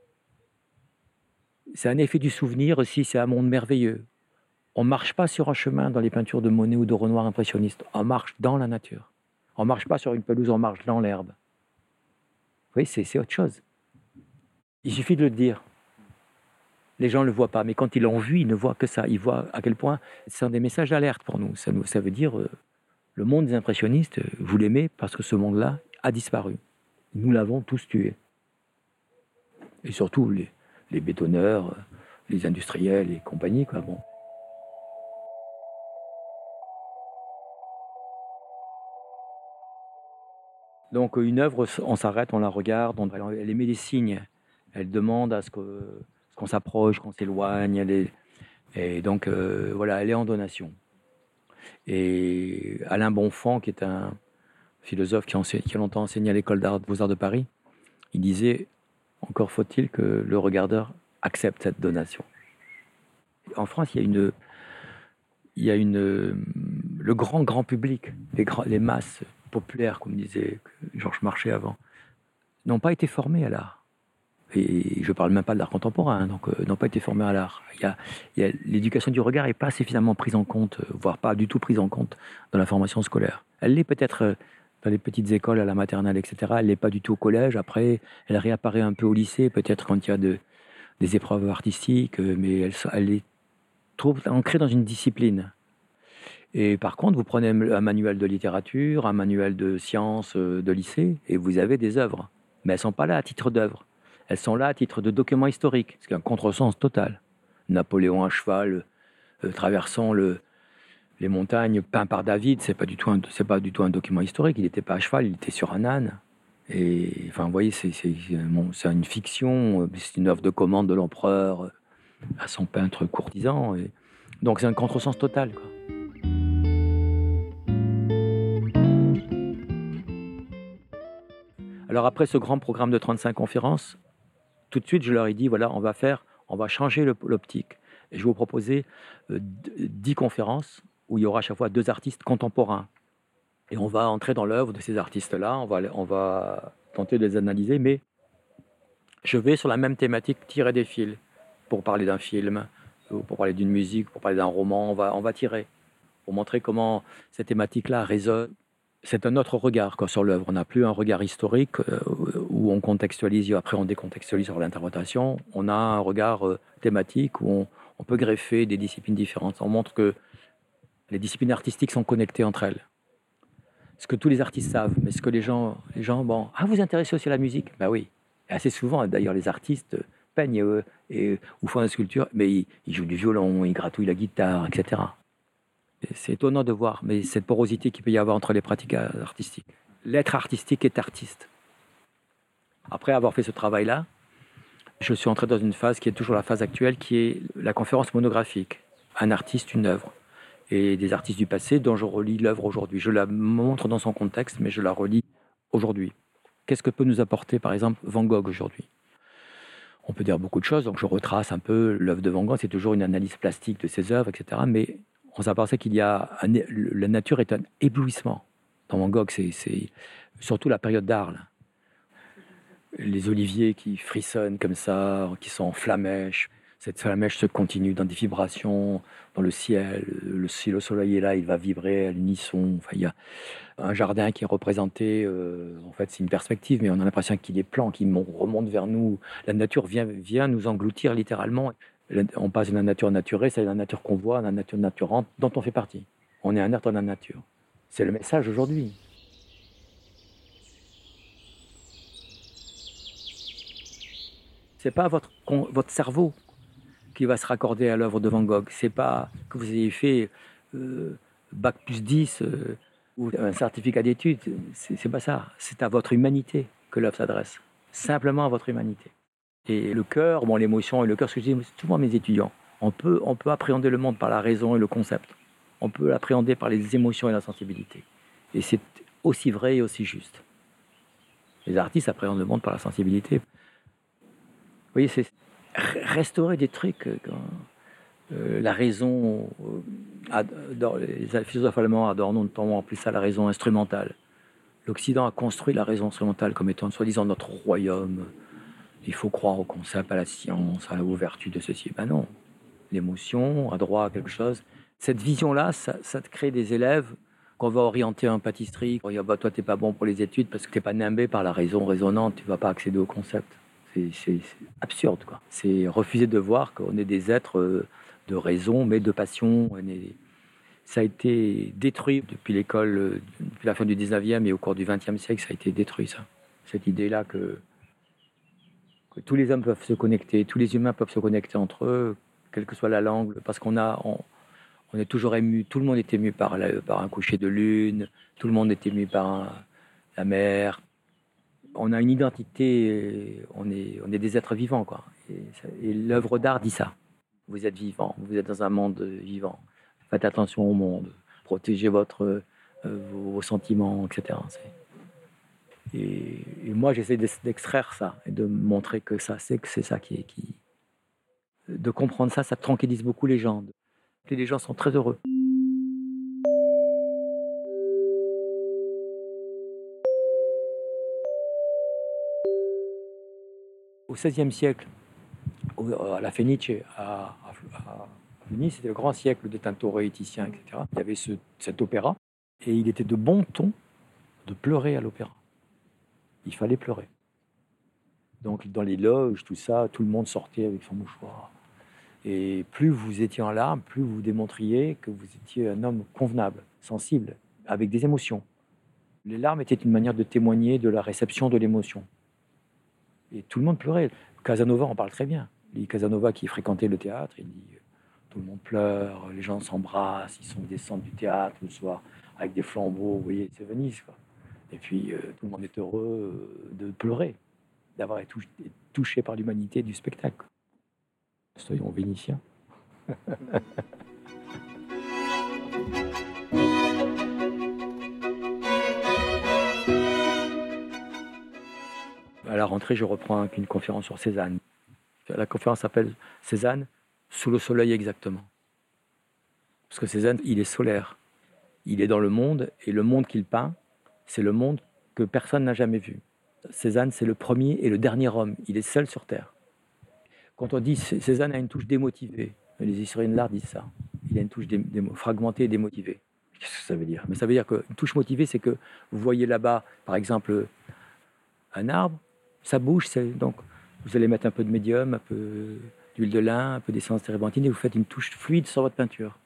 C'est un effet du souvenir aussi, c'est un monde merveilleux. On ne marche pas sur un chemin dans les peintures de Monet ou de Renoir impressionnistes. On marche dans la nature. On ne marche pas sur une pelouse, on marche dans l'herbe. Oui, c'est autre chose. Il suffit de le dire. Les gens ne le voient pas, mais quand ils l'ont vu, ils ne voient que ça. Ils voient à quel point ce sont des messages d'alerte pour nous. Ça, ça veut dire euh, le monde des impressionnistes, vous l'aimez parce que ce monde-là a disparu. Nous l'avons tous tué. Et surtout les, bétonneurs, les industriels et compagnie. Quoi. Bon. Donc une œuvre, on s'arrête, on la regarde, elle émet des signes. Elle demande à ce qu'on s'approche, qu'on s'éloigne. Et donc euh, voilà, elle est en donation. Et Alain Bonfant, qui est un philosophe qui, a longtemps enseigné à l'école d'art Beaux-Arts de Paris, il disait Encore faut-il que le regardeur accepte cette donation. En France, il y a le grand, grand public, les masses populaires, comme disait Georges Marchais avant, n'ont pas été formés à l'art et je ne parle même pas de l'art contemporain, hein, donc euh, n'ont pas été formés à l'art. l'éducation du regard n'est pas suffisamment prise en compte, euh, voire pas du tout prise en compte dans la formation scolaire. Elle l'est peut-être euh, dans les petites écoles, à la maternelle, etc. Elle l'est pas du tout au collège. Après, elle réapparaît un peu au lycée, peut-être quand il y a de, des épreuves artistiques, mais elle, elle est trop ancrée dans une discipline. Et par contre, vous prenez un manuel de littérature, un manuel de sciences de lycée, et vous avez des œuvres. Mais elles ne sont pas là à titre d'œuvre. Elles sont là à titre de documents historiques, ce qui est un contresens total. Napoléon à cheval, euh, traversant le, les montagnes peint par David, c'est pas pas du tout un document historique. Il n'était pas à cheval, il était sur un âne. Et enfin, vous voyez, c'est, une fiction, c'est une œuvre de commande de l'empereur à son peintre courtisan. Donc c'est un contresens total. Alors après ce grand programme de 35 conférences, tout de suite, je leur ai dit, voilà, on va faire, on va changer l'optique. Je vais vous proposer euh, dix conférences où il y aura à chaque fois deux artistes contemporains. Et on va entrer dans l'œuvre de ces artistes-là, on va, on va tenter de les analyser, mais je vais sur la même thématique tirer des fils pour parler d'un film, pour parler d'une musique, pour parler d'un roman, on va, on va tirer pour montrer comment cette thématique-là résonne c'est un autre regard sur l'œuvre. On n'a plus un regard historique euh, où on contextualise après on décontextualise sur l'interprétation. On a un regard euh, thématique où on, peut greffer des disciplines différentes. On montre que les disciplines artistiques sont connectées entre elles. Ce que tous les artistes savent, mais ce que les gens, les gens, bon, ah, vous intéressez aussi à la musique? Ben oui. assez souvent, d'ailleurs, les artistes peignent et, ou font la sculpture, mais ils, ils jouent du violon, ils gratouillent la guitare, etc. C'est étonnant de voir, mais cette porosité qu'il peut y avoir entre les pratiques artistiques. L'être artistique est artiste. Après avoir fait ce travail-là, je suis entré dans une phase qui est toujours la phase actuelle, qui est la conférence monographique. Un artiste, une œuvre. Et des artistes du passé dont je relis l'œuvre aujourd'hui. Je la montre dans son contexte, mais je la relis aujourd'hui. Qu'est-ce que peut nous apporter, par exemple, Van Gogh aujourd'hui? On peut dire beaucoup de choses, donc je retrace un peu l'œuvre de Van Gogh, c'est toujours une analyse plastique de ses œuvres, etc. Mais on s'aperçoit qu'il y a la nature est un éblouissement. Dans Van Gogh, c'est surtout la période d'Arles. Les oliviers qui frissonnent comme ça, qui sont en flamèche. Cette flamèche se continue dans des vibrations dans le ciel. Le, si le soleil est là, il va vibrer à l'unisson. Enfin, il y a un jardin qui est représenté. Euh, en fait, c'est une perspective, mais on a l'impression qu'il est plan, qu'il remonte vers nous. La nature vient, vient nous engloutir littéralement. On passe de la nature naturelle, c'est la nature qu'on voit, la nature naturante dont on fait partie. On est un être de la nature. C'est le message aujourd'hui. C'est pas votre, votre cerveau qui va se raccorder à l'œuvre de Van Gogh. C'est pas que vous ayez fait euh, bac plus 10 euh, ou un certificat d'études. C'est pas ça. C'est à votre humanité que l'œuvre s'adresse, simplement à votre humanité. Et le cœur, bon, l'émotion et le cœur, ce que je dis souvent à mes étudiants, on peut, on peut appréhender le monde par la raison et le concept. On peut l'appréhender par les émotions et la sensibilité. Et c'est aussi vrai et aussi juste. Les artistes appréhendent le monde par la sensibilité. Voyez, c'est restaurer des trucs. Euh, euh, la raison, euh, les philosophes allemands adorent notamment plus ça la raison instrumentale. L'Occident a construit la raison instrumentale comme étant soi-disant notre royaume. Il faut croire au concept, à la science, à l'ouverture de ceci. Ben non, l'émotion a droit à quelque chose. Cette vision-là, ça, ça crée des élèves qu'on va orienter en pâtisserie. On dire, bah, toi, t'es pas bon pour les études parce que t'es pas nimbé par la raison raisonnante, tu vas pas accéder au concept. C'est absurde, quoi. C'est refuser de voir qu'on est des êtres euh, de raison, mais de passion. Ça a été détruit depuis l'école, euh, depuis la fin du 19e et au cours du 20e siècle, ça a été détruit, ça. Cette idée-là que, que tous les hommes peuvent se connecter, tous les humains peuvent se connecter entre eux, quelle que soit la langue, parce qu'on a, on est toujours ému, tout le monde est ému par, par un coucher de lune, tout le monde est ému par la mer. On a une identité, on est, des êtres vivants, quoi. Et, l'œuvre d'art dit ça. Vous êtes vivant, vous êtes dans un monde vivant. Faites attention au monde, protégez votre, euh, vos, sentiments, etc. Et, moi, j'essaie d'extraire ça et de montrer que ça, c'est que c'est ça qui est qui. De comprendre ça, ça tranquillise beaucoup les gens les gens sont très heureux. Au XVIe siècle, à la Fenice, à, Venise, c'était le grand siècle des tintoréiticiens, etc. Il y avait cet opéra, et il était de bon ton de pleurer à l'opéra. Il fallait pleurer. Donc dans les loges, tout ça, tout le monde sortait avec son mouchoir. Et plus vous étiez en larmes, plus vous démontriez que vous étiez un homme convenable, sensible, avec des émotions. Les larmes étaient une manière de témoigner de la réception de l'émotion. Et tout le monde pleurait. Casanova en parle très bien. Il Casanova qui fréquentait le théâtre, il dit tout le monde pleure, les gens s'embrassent, ils sont descendus du théâtre le soir avec des flambeaux, vous voyez, c'est Venise. Quoi. Et puis euh, tout le monde est heureux euh, de pleurer, d'avoir été touché par l'humanité du spectacle. Soyons vénitiens. (laughs) à la rentrée, je reprends une conférence sur Cézanne. La conférence s'appelle Cézanne sous le soleil exactement. Parce que Cézanne, il est solaire. Il est dans le monde, et le monde qu'il peint, c'est le monde que personne n'a jamais vu. Cézanne, c'est le premier et le dernier homme. Il est seul sur Terre. Quand on dit Cézanne a une touche démotivée, les historiens de l'art disent ça. Il a une touche fragmentée et démotivée. Qu'est-ce que ça veut dire? Mais ça veut dire qu'une touche motivée, c'est que vous voyez là-bas, par exemple, un arbre, ça bouge, donc vous allez mettre un peu de médium, un peu d'huile de lin, un peu d'essence térébenthine et vous faites une touche fluide sur votre peinture.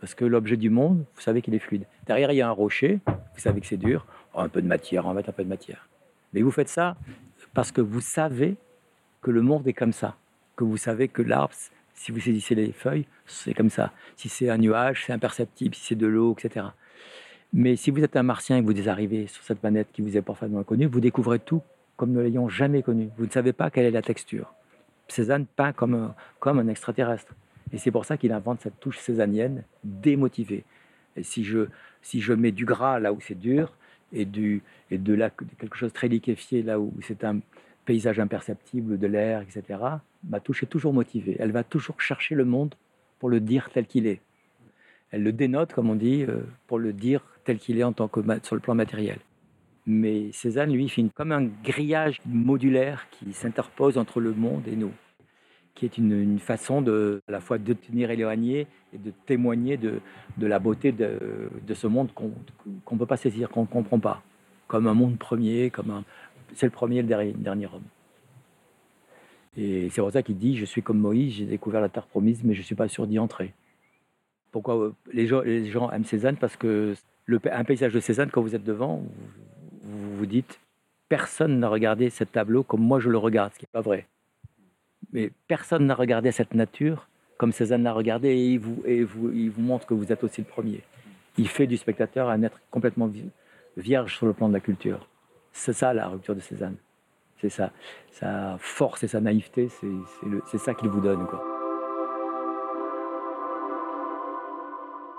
Parce que l'objet du monde, vous savez qu'il est fluide. Derrière, il y a un rocher, vous savez que c'est dur, oh, un peu de matière, on va mettre un peu de matière. Mais vous faites ça parce que vous savez que le monde est comme ça que vous savez que l'arbre, si vous saisissez les feuilles, c'est comme ça. Si c'est un nuage, c'est imperceptible. Si c'est de l'eau, etc. Mais si vous êtes un martien et que vous arrivez sur cette planète qui vous est parfaitement inconnue, vous découvrez tout comme ne l'ayant jamais connu. Vous ne savez pas quelle est la texture. Cézanne peint comme un, comme un extraterrestre. Et c'est pour ça qu'il invente cette touche cézannienne démotivée. Et si je, si je mets du gras là où c'est dur, et, du, et de là, quelque chose de très liquéfié là où c'est un, paysage imperceptible de l'air, etc., ma touche est toujours motivée. Elle va toujours chercher le monde pour le dire tel qu'il est. Elle le dénote, comme on dit, euh, pour le dire tel qu'il est en tant que sur le plan matériel. Mais Cézanne, lui, fait comme un grillage modulaire qui s'interpose entre le monde et nous, qui est une, façon de, à la fois de tenir éloigné et de témoigner de, de la beauté de, de ce monde qu'on ne peut pas saisir, qu'on ne comprend pas, comme un monde premier, comme un, c'est le premier et le dernier, homme. Et c'est pour ça qu'il dit Je suis comme Moïse, j'ai découvert la terre promise, mais je ne suis pas sûr d'y entrer. Pourquoi euh, les gens, les gens aiment Cézanne Parce que le, un paysage de Cézanne, quand vous êtes devant, vous vous, dites Personne n'a regardé ce tableau comme moi je le regarde, ce qui n'est pas vrai. Mais personne n'a regardé cette nature comme Cézanne l'a regardé et il vous, montre que vous êtes aussi le premier. Il fait du spectateur un être complètement vierge sur le plan de la culture C'est ça la rupture de Cézanne. C'est sa force et sa naïveté, c'est ça qu'il vous donne. Quoi.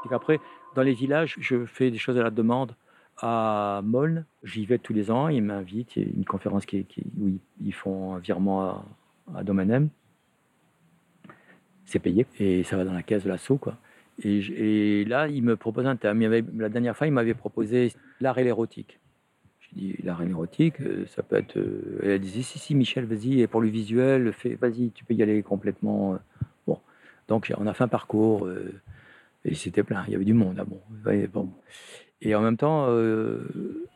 Et après, dans les villages, je fais des choses à la demande. À Moln, j'y vais tous les ans, ils m'invitent, il y a une conférence qui, où ils, font un virement à, à Domainem. C'est payé et ça va dans la caisse de l'assaut. Quoi. Et, là, il me propose un thème. la dernière fois, il m'avait proposé l'art et l'érotique. J'ai dit, l'art et l'érotique, euh, ça peut être. Euh, elle disait, si, si, Michel, vas-y, et pour le visuel, vas-y, tu peux y aller complètement. Euh. Bon. Donc, on a fait un parcours. Et c'était plein, il y avait du monde. Ah bon, bon. Et en même temps, euh,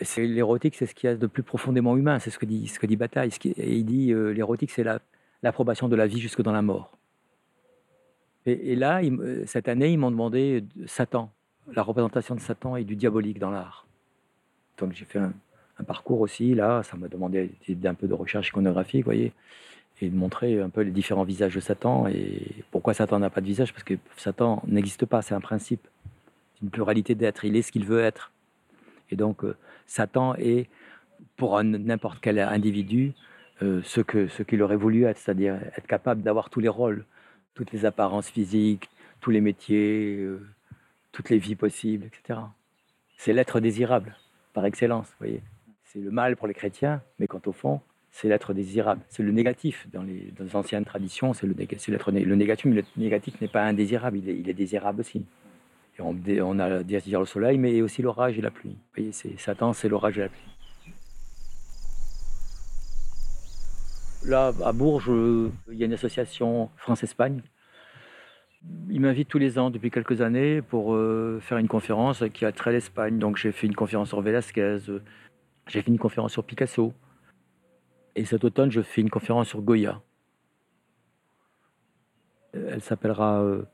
c'est l'érotique, c'est ce qu'il y a de plus profondément humain. C'est ce que dit, ce que dit Bataille. et il dit euh, l'érotique, c'est l'approbation de la vie jusque dans la mort. Et, là, cette année, ils m'ont demandé Satan, la représentation de Satan et du diabolique dans l'art. Donc j'ai fait un, un, parcours aussi. Là, ça m'a demandé d'un peu de recherche iconographique, vous voyez et de montrer un peu les différents visages de Satan. Et pourquoi Satan n'a pas de visage Parce que Satan n'existe pas, c'est un principe. Une pluralité d'être, il est ce qu'il veut être. Et donc, euh, Satan est, pour n'importe quel individu, euh, ce qu'il ce qu'il aurait voulu être, c'est-à-dire être capable d'avoir tous les rôles, toutes les apparences physiques, tous les métiers, euh, toutes les vies possibles, etc. C'est l'être désirable, par excellence, voyez. C'est le mal pour les chrétiens, mais quant au fond, c'est l'être désirable. C'est le négatif. Dans les, anciennes traditions, c'est le, l'être le négatif, mais le négatif n'est pas indésirable, il est, désirable aussi. On, on a désir le soleil, mais aussi l'orage et la pluie. Vous voyez, c'est, Satan, c'est l'orage et la pluie. Là, à Bourges, il y a une association France-Espagne. Ils m'invitent tous les ans depuis quelques années pour euh, faire une conférence qui a trait à l'Espagne. Donc j'ai fait une conférence sur Velázquez, j'ai fait une conférence sur Picasso. Et cet automne, je fais une conférence sur Goya. Elle s'appellera euh,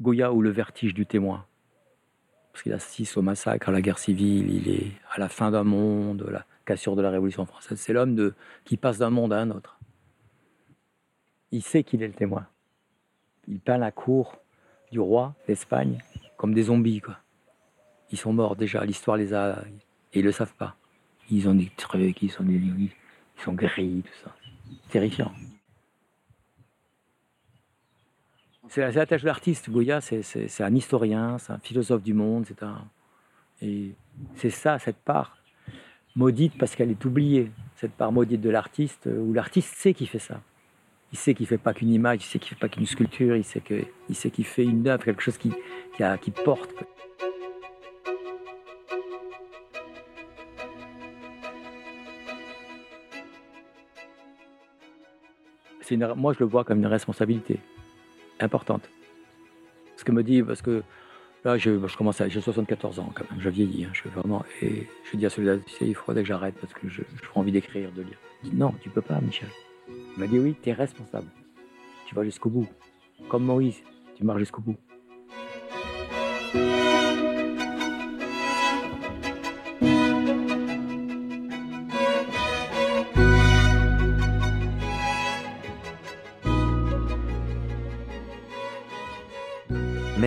Goya ou le vertige du témoin. Parce qu'il assiste au massacre, à la guerre civile, il est à la fin d'un monde, la cassure de la Révolution française. C'est l'homme qui passe d'un monde à un autre. Il sait qu'il est le témoin. Il peint la cour du roi d'Espagne comme des zombies. Quoi. Ils sont morts déjà, l'histoire les a... Et ils ne le savent pas. Ils ont des trucs, ils sont des... Ils sont gris, tout ça. Terrifiant. C'est la, tâche de l'artiste. Goya, c'est un historien, c'est un philosophe du monde, c'est ça, cette part maudite parce qu'elle est oubliée. Cette part maudite de l'artiste, où l'artiste sait qu'il fait ça. Il sait qu'il ne fait pas qu'une image, il sait qu'il ne fait pas qu'une sculpture, il sait qu'il fait une œuvre, quelque chose qui, porte. moi, je le vois comme une responsabilité importante. Ce que me dit, parce que là, je, commence à, j'ai 74 ans quand même, je vieillis, hein, je vraiment, et je dis à celui-là, il faudrait que j'arrête parce que je, je envie d'écrire, de lire. Dit, non, tu peux pas, Michel. Il m'a dit, oui, tu es responsable. Tu vas jusqu'au bout. Comme Moïse, tu marches jusqu'au bout.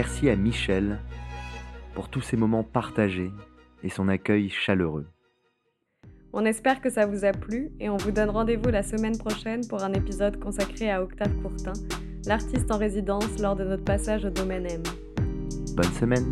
Merci à Michel pour tous ces moments partagés et son accueil chaleureux. On espère que ça vous a plu et on vous donne rendez-vous la semaine prochaine pour un épisode consacré à Octave Courtin, l'artiste en résidence lors de notre passage au domaine M. Bonne semaine